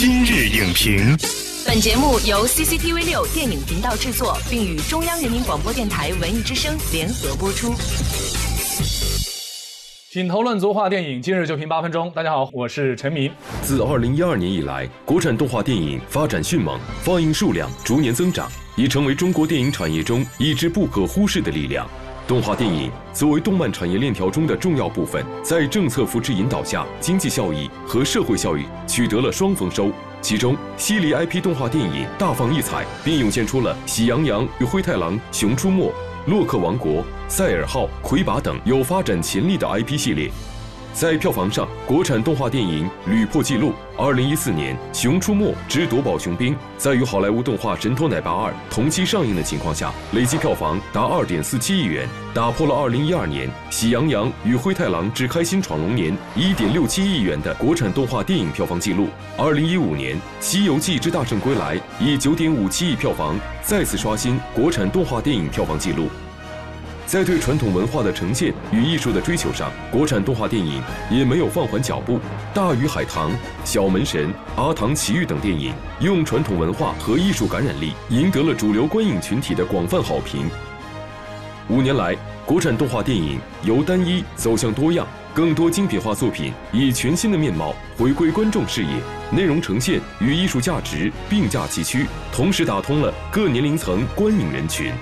今日影评，本节目由 CCTV 六电影频道制作，并与中央人民广播电台文艺之声联合播出。品头论足话电影，今日就评八分钟。大家好，我是陈明。自二零一二年以来，国产动画电影发展迅猛，放映数量逐年增长，已成为中国电影产业中一支不可忽视的力量。动画电影作为动漫产业链条中的重要部分，在政策扶持引导下，经济效益和社会效益取得了双丰收。其中，犀利 IP 动画电影大放异彩，并涌现出了《喜羊羊与灰太狼》《熊出没》。洛克王国、赛尔号、魁拔等有发展潜力的 IP 系列，在票房上，国产动画电影屡破纪录。二零一四年，《熊出没之夺宝熊兵》在与好莱坞动画《神偷奶爸二》同期上映的情况下，累计票房达二点四七亿元，打破了二零一二年《喜羊羊与灰太狼之开心闯龙年》一点六七亿元的国产动画电影票房纪录。二零一五年，《西游记之大圣归来》以九点五七亿票房。再次刷新国产动画电影票房纪录，在对传统文化的呈现与艺术的追求上，国产动画电影也没有放缓脚步。《大鱼海棠》《小门神》《阿唐奇遇》等电影用传统文化和艺术感染力，赢得了主流观影群体的广泛好评。五年来，国产动画电影由单一走向多样，更多精品化作品以全新的面貌回归观众视野。内容呈现与艺术价值并驾齐驱，同时打通了各年龄层观影人群。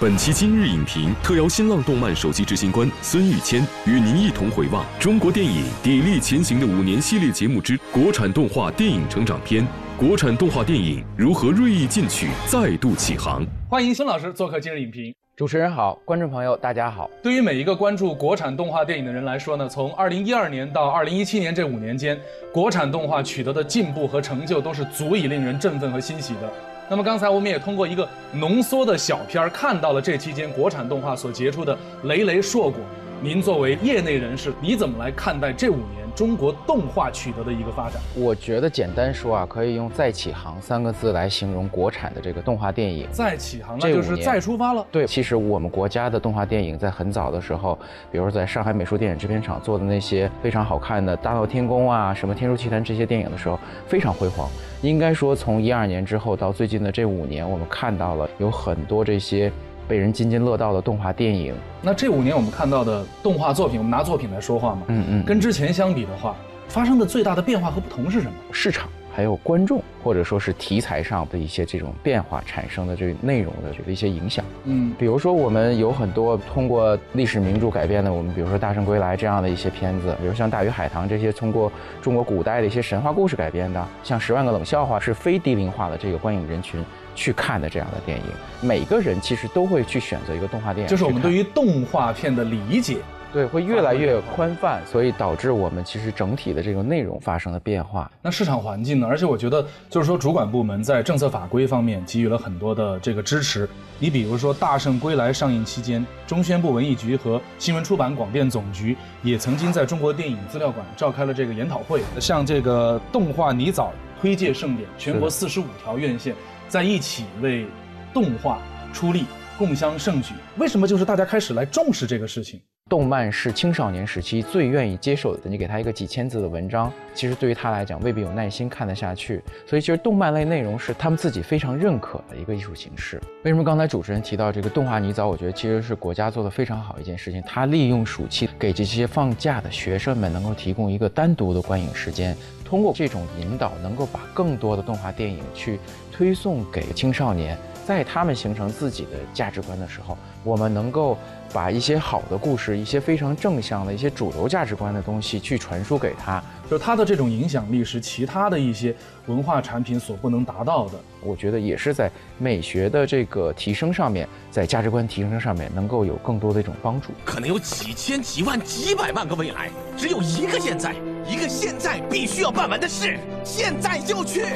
本期今日影评特邀新浪动漫首席执行官孙玉谦，与您一同回望中国电影砥砺前行的五年系列节目之国产动画电影成长篇：国产动画电影如何锐意进取，再度起航？欢迎孙老师做客今日影评。主持人好，观众朋友大家好。对于每一个关注国产动画电影的人来说呢，从二零一二年到二零一七年这五年间，国产动画取得的进步和成就都是足以令人振奋和欣喜的。那么刚才我们也通过一个浓缩的小片儿，看到了这期间国产动画所结出的累累硕果。您作为业内人士，你怎么来看待这五年？中国动画取得的一个发展，我觉得简单说啊，可以用“再起航”三个字来形容国产的这个动画电影。再起航，那就是再出发了。对，其实我们国家的动画电影在很早的时候，比如说在上海美术电影制片厂做的那些非常好看的《大闹天宫》啊、什么《天书奇谭》这些电影的时候，非常辉煌。应该说，从一二年之后到最近的这五年，我们看到了有很多这些。被人津津乐道的动画电影，那这五年我们看到的动画作品，我们拿作品来说话嘛，嗯嗯，跟之前相比的话，发生的最大的变化和不同是什么？市场还有观众，或者说是题材上的一些这种变化产生的这个内容的这个一些影响，嗯，比如说我们有很多通过历史名著改编的，我们比如说《大圣归来》这样的一些片子，比如像《大鱼海棠》这些通过中国古代的一些神话故事改编的，像《十万个冷笑话》是非低龄化的这个观影人群。去看的这样的电影，每个人其实都会去选择一个动画电影。就是我们对于动画片的理解，对，会越来越宽泛，所以导致我们其实整体的这个内容发生了变化。那市场环境呢？而且我觉得，就是说主管部门在政策法规方面给予了很多的这个支持。你比如说《大圣归来》上映期间，中宣部文艺局和新闻出版广电总局也曾经在中国电影资料馆召开了这个研讨会，向这个动画泥枣推介盛典，全国四十五条院线。在一起为动画出力，共襄盛举。为什么就是大家开始来重视这个事情？动漫是青少年时期最愿意接受的。你给他一个几千字的文章，其实对于他来讲未必有耐心看得下去。所以，其实动漫类内容是他们自己非常认可的一个艺术形式。为什么刚才主持人提到这个动画泥枣？我觉得其实是国家做的非常好一件事情。他利用暑期给这些放假的学生们能够提供一个单独的观影时间，通过这种引导，能够把更多的动画电影去。推送给青少年，在他们形成自己的价值观的时候，我们能够把一些好的故事、一些非常正向的一些主流价值观的东西去传输给他。就他的这种影响力是其他的一些文化产品所不能达到的。我觉得也是在美学的这个提升上面，在价值观提升上面能够有更多的一种帮助。可能有几千、几万、几百万个未来，只有一个现在，一个现在必须要办完的事，现在就去。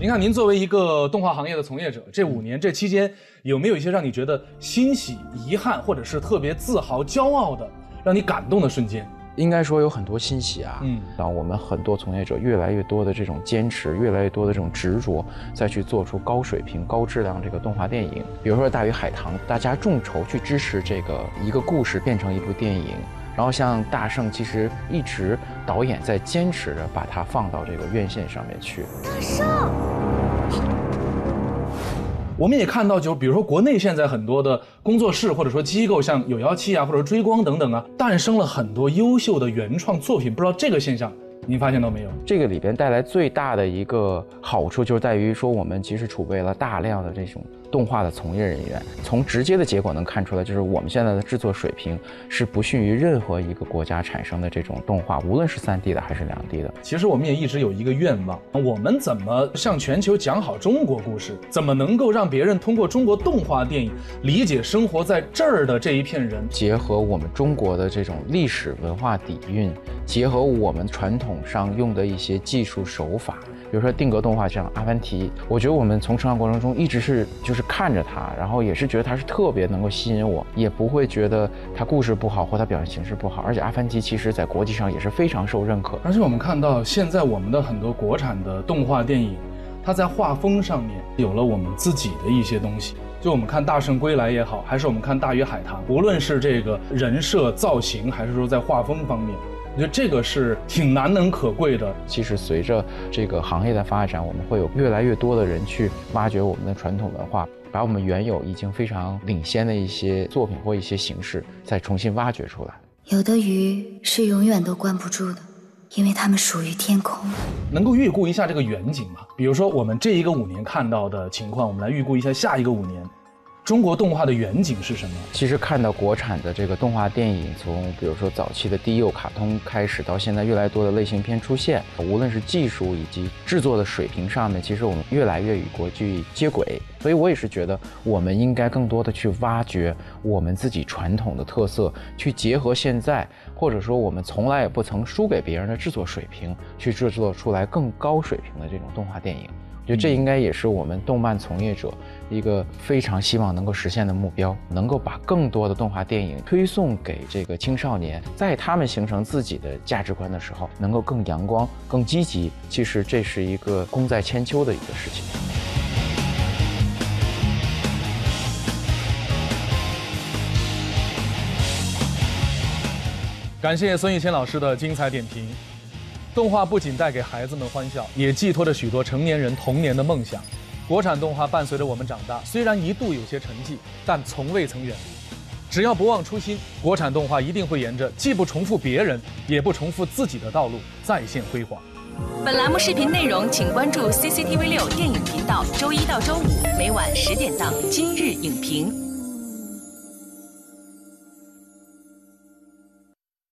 您看，您作为一个动画行业的从业者，这五年这期间有没有一些让你觉得欣喜、遗憾，或者是特别自豪、骄傲的，让你感动的瞬间？应该说有很多欣喜啊，嗯，让我们很多从业者越来越多的这种坚持，越来越多的这种执着，再去做出高水平、高质量这个动画电影。比如说《大鱼海棠》，大家众筹去支持这个一个故事变成一部电影，然后像大圣，其实一直导演在坚持着把它放到这个院线上面去。大圣。我们也看到，就比如说国内现在很多的工作室或者说机构，像有妖气啊，或者追光等等啊，诞生了很多优秀的原创作品。不知道这个现象。您发现到没有？这个里边带来最大的一个好处，就是在于说，我们其实储备了大量的这种动画的从业人员。从直接的结果能看出来，就是我们现在的制作水平是不逊于任何一个国家产生的这种动画，无论是三 D 的还是两 D 的。其实我们也一直有一个愿望：我们怎么向全球讲好中国故事？怎么能够让别人通过中国动画电影理解生活在这儿的这一片人？结合我们中国的这种历史文化底蕴，结合我们传统。上用的一些技术手法，比如说定格动画，像《阿凡提》，我觉得我们从成长过程中一直是就是看着它，然后也是觉得它是特别能够吸引我，也不会觉得它故事不好或它表现形式不好。而且《阿凡提》其实在国际上也是非常受认可。而且我们看到现在我们的很多国产的动画电影，它在画风上面有了我们自己的一些东西。就我们看《大圣归来》也好，还是我们看《大鱼海棠》，无论是这个人设造型，还是说在画风方面。我觉得这个是挺难能可贵的。其实随着这个行业的发展，我们会有越来越多的人去挖掘我们的传统文化，把我们原有已经非常领先的一些作品或一些形式再重新挖掘出来。有的鱼是永远都关不住的，因为它们属于天空。能够预估一下这个远景吗？比如说我们这一个五年看到的情况，我们来预估一下下一个五年。中国动画的远景是什么？其实看到国产的这个动画电影，从比如说早期的低幼卡通开始，到现在越来越多的类型片出现，无论是技术以及制作的水平上面，其实我们越来越与国际接轨。所以我也是觉得，我们应该更多的去挖掘我们自己传统的特色，去结合现在或者说我们从来也不曾输给别人的制作水平，去制作出来更高水平的这种动画电影。我觉得这应该也是我们动漫从业者一个非常希望能够实现的目标，能够把更多的动画电影推送给这个青少年，在他们形成自己的价值观的时候，能够更阳光、更积极。其实这是一个功在千秋的一个事情。感谢孙艺谦老师的精彩点评。动画不仅带给孩子们欢笑，也寄托着许多成年人童年的梦想。国产动画伴随着我们长大，虽然一度有些沉寂，但从未曾远离。只要不忘初心，国产动画一定会沿着既不重复别人，也不重复自己的道路再现辉煌。本栏目视频内容，请关注 CCTV 六电影频道，周一到周五每晚十点档《今日影评》。